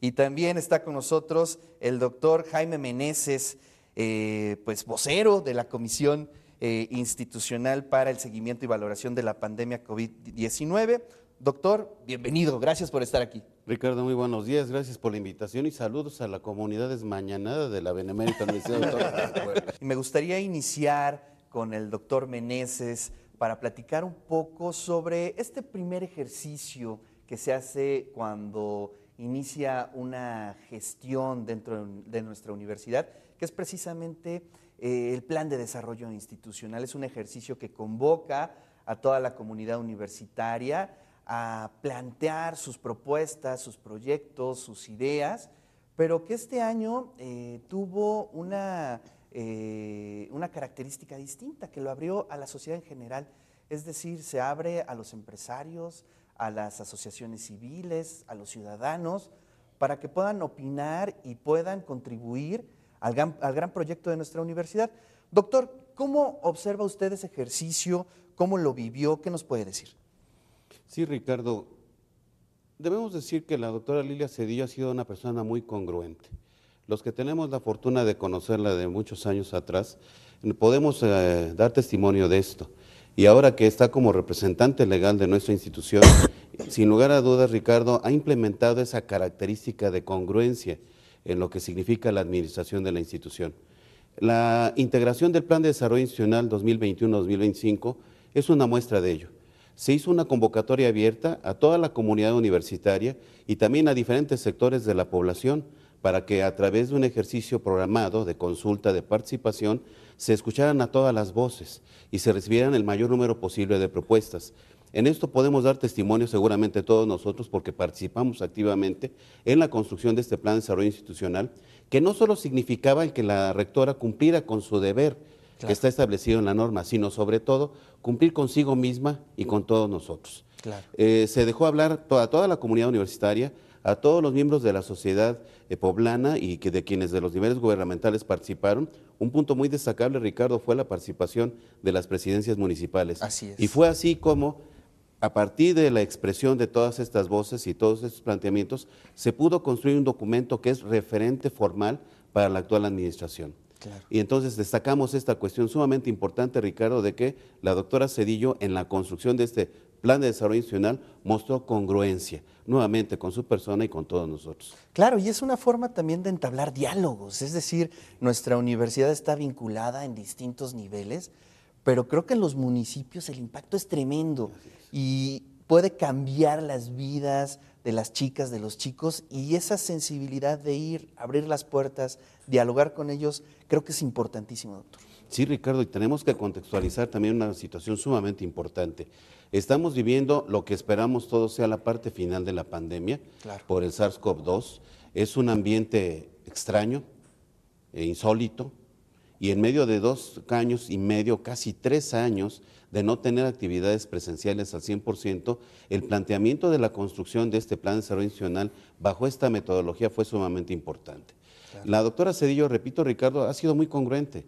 Y también está con nosotros el doctor Jaime Meneses, eh, pues vocero de la Comisión eh, Institucional para el Seguimiento y Valoración de la Pandemia COVID-19. Doctor, bienvenido, gracias por estar aquí. Ricardo, muy buenos días, gracias por la invitación y saludos a la comunidad desmañanada de la Benemérita Universidad de Me gustaría iniciar con el doctor Meneses para platicar un poco sobre este primer ejercicio que se hace cuando inicia una gestión dentro de nuestra universidad, que es precisamente eh, el Plan de Desarrollo Institucional. Es un ejercicio que convoca a toda la comunidad universitaria a plantear sus propuestas, sus proyectos, sus ideas, pero que este año eh, tuvo una, eh, una característica distinta, que lo abrió a la sociedad en general. Es decir, se abre a los empresarios, a las asociaciones civiles, a los ciudadanos, para que puedan opinar y puedan contribuir al gran, proyecto de nuestra universidad. Doctor, ¿cómo observa usted ese ejercicio? ¿Cómo lo vivió? ¿Qué nos puede decir? Sí, Ricardo, debemos decir que la doctora Lilia Cedillo ha sido una persona muy congruente. Los que tenemos la fortuna de conocerla de muchos años atrás, podemos eh, dar testimonio de esto. Y ahora que está como representante legal de nuestra institución, sin lugar a dudas, Ricardo, ha implementado esa característica de congruencia en lo que significa la administración de la institución. La integración del Plan de Desarrollo Institucional 2021-2025 es una muestra de ello. Se hizo una convocatoria abierta a toda la comunidad universitaria y también a diferentes sectores de la población para que a través de un ejercicio programado de consulta, de participación, se escucharan a todas las voces y se recibieran el mayor número posible de propuestas. En esto podemos dar testimonio seguramente todos nosotros porque participamos activamente en la construcción de este plan de desarrollo institucional, que no solo significaba que la rectora cumpliera con su deber que está establecido en la norma, sino sobre todo cumplir consigo misma y con todos nosotros. Eh, se dejó hablar a toda la comunidad universitaria, a todos los miembros de la sociedad poblana y que de quienes de los niveles gubernamentales participaron. Un punto muy destacable, Ricardo, fue la participación de las presidencias municipales. Así es. Y fue así como, a partir de la expresión de todas estas voces y todos estos planteamientos, se pudo construir un documento que es referente formal para la actual administración. Y entonces destacamos esta cuestión sumamente importante, Ricardo, de que la doctora Cedillo en la construcción de este plan de desarrollo institucional mostró congruencia nuevamente con su persona y con todos nosotros. Claro, y es una forma también de entablar diálogos, es decir, nuestra universidad está vinculada en distintos niveles, pero creo que en los municipios el impacto es tremendo y puede cambiar las vidas de las chicas, de los chicos, y esa sensibilidad de ir, abrir las puertas, dialogar con ellos, creo que es importantísimo, doctor. Sí, Ricardo, y tenemos que contextualizar también una situación sumamente importante. Estamos viviendo lo que esperamos todos sea la parte final de la pandemia por el SARS-CoV-2. Es un ambiente extraño, e insólito, y en medio de dos años y medio, casi tres años de no tener actividades presenciales al 100%, el planteamiento de la construcción de este plan de desarrollo institucional bajo esta metodología fue sumamente importante. La doctora Cedillo, repito Ricardo, ha sido muy congruente.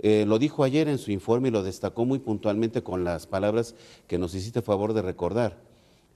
Eh, lo dijo ayer en su informe y lo destacó muy puntualmente con las palabras que nos hiciste favor de recordar.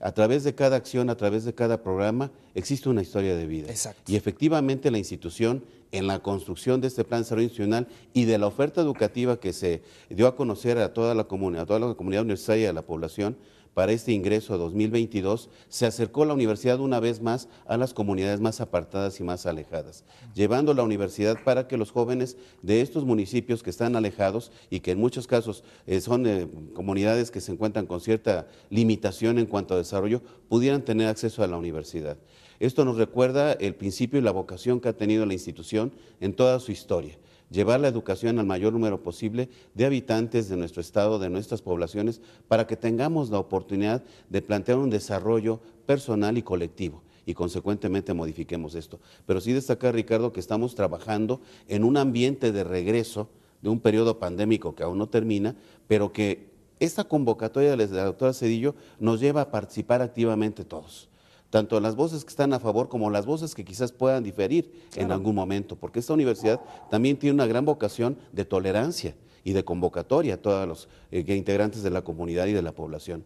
A través de cada acción, a través de cada programa, existe una historia de vida. Y efectivamente la institución, en la construcción de este plan de desarrollo institucional y de la oferta educativa que se dio a conocer a toda la comunidad, a toda la comunidad universitaria y a la población, para este ingreso 2022, se acercó la universidad una vez más a las comunidades más apartadas y más alejadas, llevando la universidad para que los jóvenes de estos municipios que están alejados y que en muchos casos eh, son eh, comunidades que se encuentran con cierta limitación en cuanto a desarrollo, pudieran tener acceso a la universidad. Esto nos recuerda el principio y la vocación que ha tenido la institución en toda su historia llevar la educación al mayor número posible de habitantes de nuestro estado, de nuestras poblaciones, para que tengamos la oportunidad de plantear un desarrollo personal y colectivo y consecuentemente modifiquemos esto. Pero sí destacar, Ricardo, que estamos trabajando en un ambiente de regreso de un periodo pandémico que aún no termina, pero que esta convocatoria de la doctora Cedillo nos lleva a participar activamente todos tanto las voces que están a favor como las voces que quizás puedan diferir en algún momento, porque esta universidad también tiene una gran vocación de tolerancia y de convocatoria a todos los eh, integrantes de la comunidad y de la población.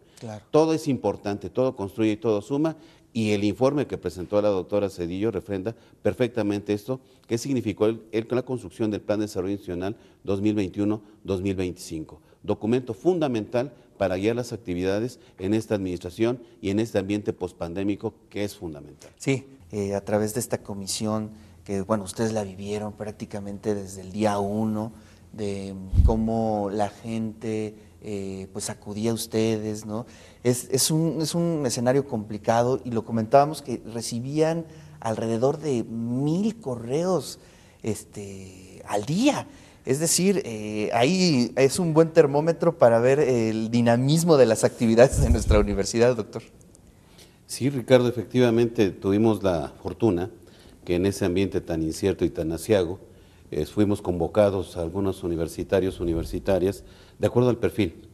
Todo es importante, todo construye y todo suma. y el informe que presentó la doctora Cedillo refrenda perfectamente esto, que significó el, la construcción del Plan de Desarrollo Institucional 2021-2025, documento fundamental para guiar las actividades en esta administración y en este ambiente pospandémico que es fundamental. Sí, eh, a través de esta comisión que, bueno, ustedes la vivieron prácticamente desde el día uno, de cómo la gente eh, pues acudía a ustedes, ¿no? Es, un, es un escenario complicado y lo comentábamos que recibían alrededor de mil correos este, al día. Es decir, eh, ahí es un buen termómetro para ver el dinamismo de las actividades de nuestra universidad, doctor. Sí, Ricardo, efectivamente tuvimos la fortuna que en ese ambiente tan incierto y tan asiago, eh, fuimos convocados a algunos universitarios, universitarias, de acuerdo al perfil.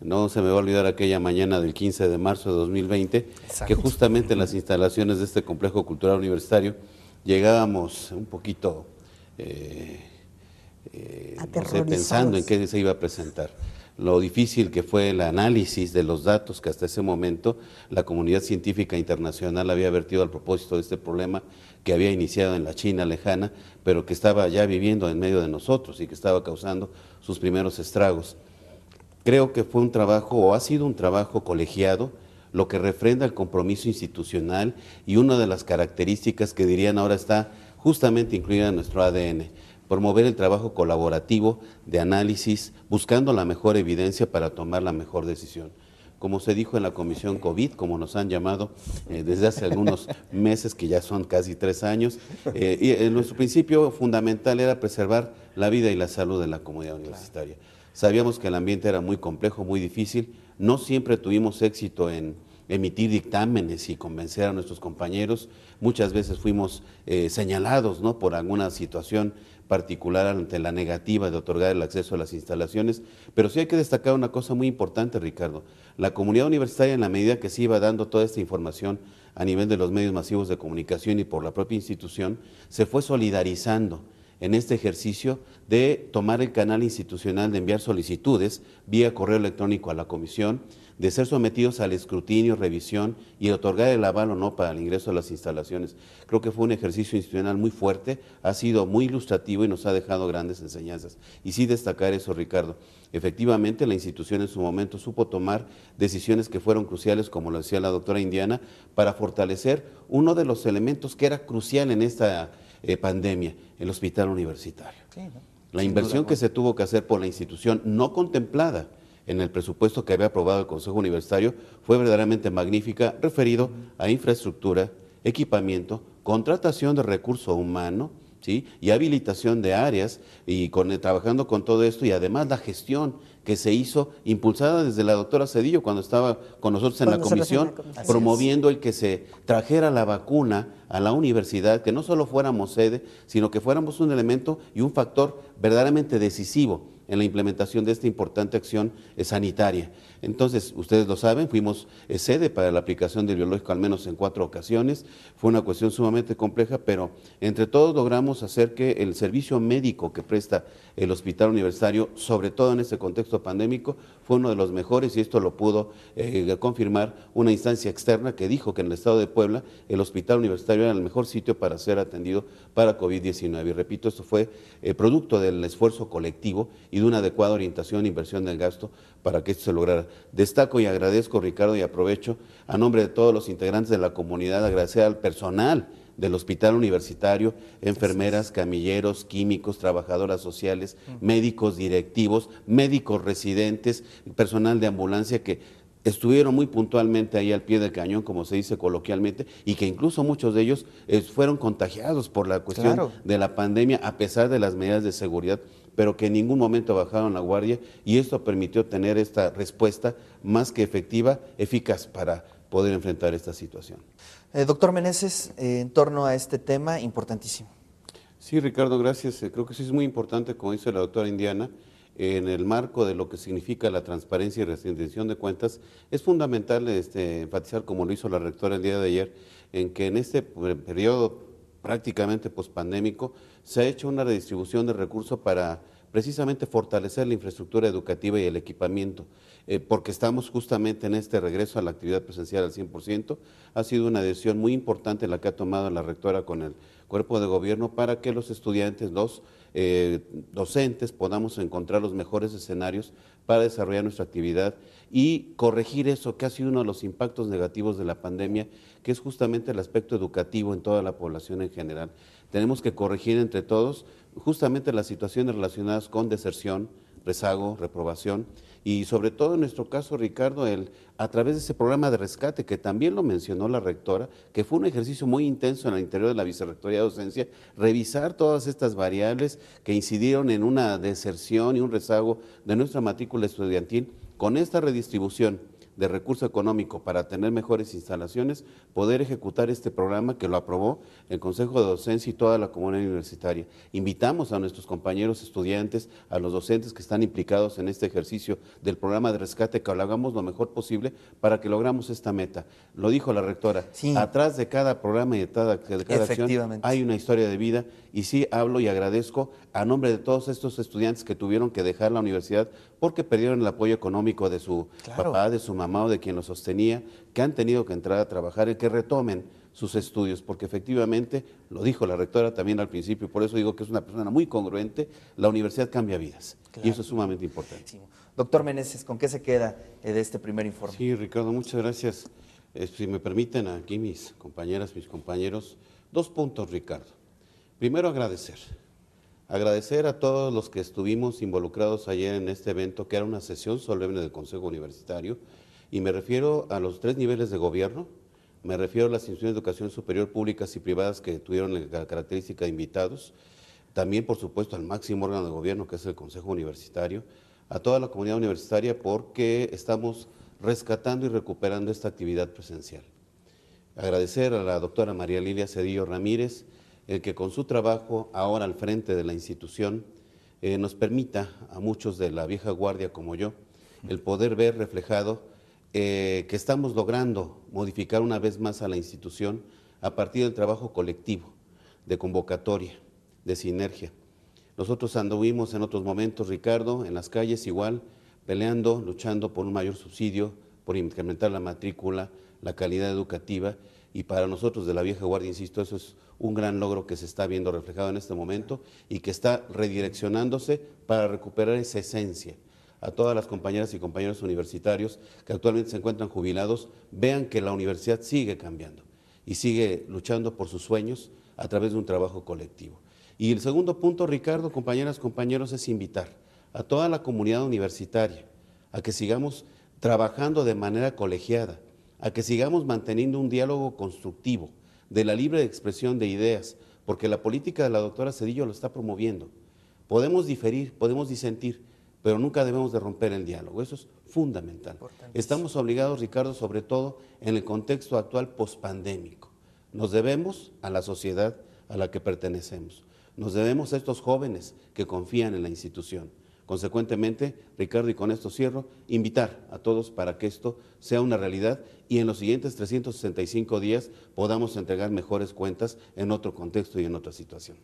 No se me va a olvidar aquella mañana del 15 de marzo de 2020, que justamente en las instalaciones de este complejo cultural universitario llegábamos un poquito eh, eh, pensando en qué se iba a presentar. Lo difícil que fue el análisis de los datos que hasta ese momento la comunidad científica internacional había vertido al propósito de este problema que había iniciado en la China lejana, pero que estaba ya viviendo en medio de nosotros y que estaba causando sus primeros estragos. Creo que fue un trabajo o ha sido un trabajo colegiado, lo que refrenda el compromiso institucional y una de las características que dirían ahora está justamente incluida en nuestro ADN, promover el trabajo colaborativo de análisis, buscando la mejor evidencia para tomar la mejor decisión. Como se dijo en la comisión COVID, como nos han llamado eh, desde hace algunos meses, que ya son casi tres años, eh, y, nuestro principio fundamental era preservar la vida y la salud de la comunidad universitaria. Sabíamos que el ambiente era muy complejo, muy difícil. No siempre tuvimos éxito en emitir dictámenes y convencer a nuestros compañeros. Muchas veces fuimos eh, señalados ¿no? por alguna situación particular ante la negativa de otorgar el acceso a las instalaciones. Pero sí hay que destacar una cosa muy importante, Ricardo. La comunidad universitaria, en la medida que se iba dando toda esta información a nivel de los medios masivos de comunicación y por la propia institución, se fue solidarizando en este ejercicio de tomar el canal institucional de enviar solicitudes vía correo electrónico a la comisión, de ser sometidos al escrutinio, revisión y otorgar el aval o no para el ingreso a las instalaciones. Creo que fue un ejercicio institucional muy fuerte, ha sido muy ilustrativo y nos ha dejado grandes enseñanzas. Y sí destacar eso, Ricardo. Efectivamente, la institución en su momento supo tomar decisiones que fueron cruciales, como lo decía la doctora Indiana, para fortalecer uno de los elementos que era crucial en esta eh, pandemia, el hospital universitario. La inversión que se tuvo que hacer por la institución no contemplada en el presupuesto que había aprobado el Consejo Universitario fue verdaderamente magnífica, referido a infraestructura, equipamiento, contratación de recurso humano, ¿sí? y habilitación de áreas, y con, trabajando con todo esto, y además la gestión que se hizo, impulsada desde la doctora Cedillo cuando estaba con nosotros en la comisión, promoviendo el que se trajera la vacuna a la universidad, que no solo fuéramos sede, sino que fuéramos un elemento y un factor verdaderamente decisivo en la implementación de esta importante acción sanitaria. Entonces, ustedes lo saben, fuimos eh, sede para la aplicación del biológico al menos en cuatro ocasiones. Fue una cuestión sumamente compleja, pero entre todos logramos hacer que el servicio médico que presta el hospital universitario, sobre todo en este contexto pandémico, fue uno de los mejores y esto lo pudo eh, confirmar una instancia externa que dijo que en el estado de Puebla el hospital universitario era el mejor sitio para ser atendido para COVID-19. Y repito, esto fue eh, producto del esfuerzo colectivo y de una adecuada orientación e inversión del gasto para que esto se lograra. Destaco y agradezco, Ricardo, y aprovecho a nombre de todos los integrantes de la comunidad, agradecer al personal del hospital universitario, enfermeras, camilleros, químicos, trabajadoras sociales, médicos directivos, médicos residentes, personal de ambulancia que estuvieron muy puntualmente ahí al pie del cañón, como se dice coloquialmente, y que incluso muchos de ellos eh, fueron contagiados por la cuestión de la pandemia a pesar de las medidas de seguridad pero que en ningún momento bajaron la guardia y esto permitió tener esta respuesta más que efectiva, eficaz para poder enfrentar esta situación. Eh, doctor Meneses, eh, en torno a este tema, importantísimo. Sí, Ricardo, gracias. Eh, creo que sí es muy importante, como dice la doctora Indiana, en el marco de lo que significa la transparencia y rendición de cuentas, es fundamental este, enfatizar, como lo hizo la rectora el día de ayer, en que en este periodo prácticamente pospandémico, se ha hecho una redistribución de recursos para precisamente fortalecer la infraestructura educativa y el equipamiento, eh, porque estamos justamente en este regreso a la actividad presencial al 100%. Ha sido una decisión muy importante la que ha tomado la rectora con el cuerpo de gobierno para que los estudiantes, los eh, docentes podamos encontrar los mejores escenarios para desarrollar nuestra actividad y corregir eso que ha sido uno de los impactos negativos de la pandemia, que es justamente el aspecto educativo en toda la población en general. Tenemos que corregir entre todos justamente las situaciones relacionadas con deserción, rezago, reprobación y sobre todo en nuestro caso, Ricardo, el, a través de ese programa de rescate que también lo mencionó la rectora, que fue un ejercicio muy intenso en el interior de la Vicerrectoría de Docencia, revisar todas estas variables que incidieron en una deserción y un rezago de nuestra matrícula estudiantil con esta redistribución de recurso económico para tener mejores instalaciones, poder ejecutar este programa que lo aprobó el Consejo de Docencia y toda la comunidad universitaria. Invitamos a nuestros compañeros estudiantes, a los docentes que están implicados en este ejercicio del programa de rescate, que lo hagamos lo mejor posible para que logramos esta meta. Lo dijo la rectora, atrás de cada programa y de cada, de cada acción hay una historia de vida y sí hablo y agradezco a nombre de todos estos estudiantes que tuvieron que dejar la universidad porque perdieron el apoyo económico de su papá, de su mamá o de quien los sostenía, que han tenido que entrar a trabajar y que retomen sus estudios, porque efectivamente, lo dijo la rectora también al principio, por eso digo que es una persona muy congruente, la universidad cambia vidas y eso es sumamente importante. Doctor Meneses, ¿con qué se queda eh, de este primer informe? Sí, Ricardo, muchas gracias. Eh, si me permiten aquí mis compañeras, mis compañeros, dos puntos, Ricardo. Primero, agradecer. Agradecer a todos los que estuvimos involucrados ayer en este evento, que era una sesión solemne del Consejo Universitario, y me refiero a los tres niveles de gobierno, me refiero a las instituciones de educación superior públicas y privadas que tuvieron la característica de invitados, también, por supuesto, al máximo órgano de gobierno, que es el Consejo Universitario, a toda la comunidad universitaria, porque estamos rescatando y recuperando esta actividad presencial. Agradecer a la doctora María Lilia Cedillo Ramírez, el que con su trabajo ahora al frente de la institución eh, nos permita a muchos de la vieja guardia como yo el poder ver reflejado eh, que estamos logrando modificar una vez más a la institución a partir del trabajo colectivo, de convocatoria, de sinergia. Nosotros anduvimos en otros momentos, Ricardo, en las calles igual, peleando, luchando por un mayor subsidio, por incrementar la matrícula, la calidad educativa, y para nosotros de la vieja guardia, insisto, eso es un gran logro que se está viendo reflejado en este momento y que está redireccionándose para recuperar esa esencia. A todas las compañeras y compañeros universitarios que actualmente se encuentran jubilados, vean que la universidad sigue cambiando y sigue luchando por sus sueños a través de un trabajo colectivo. Y el segundo punto, Ricardo, compañeras, compañeros, es invitar a toda la comunidad universitaria a que sigamos trabajando de manera colegiada, a que sigamos manteniendo un diálogo constructivo, de la libre expresión de ideas, porque la política de la doctora Cedillo lo está promoviendo. Podemos diferir, podemos disentir, pero nunca debemos de romper el diálogo. Eso es fundamental. Estamos obligados, Ricardo, sobre todo en el contexto actual pospandémico. Nos debemos a la sociedad a la que pertenecemos. Nos debemos a estos jóvenes que confían en la institución. Consecuentemente, Ricardo, y con esto cierro, invitar a todos para que esto sea una realidad y en los siguientes 365 días podamos entregar mejores cuentas en otro contexto y en otra situación.